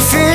see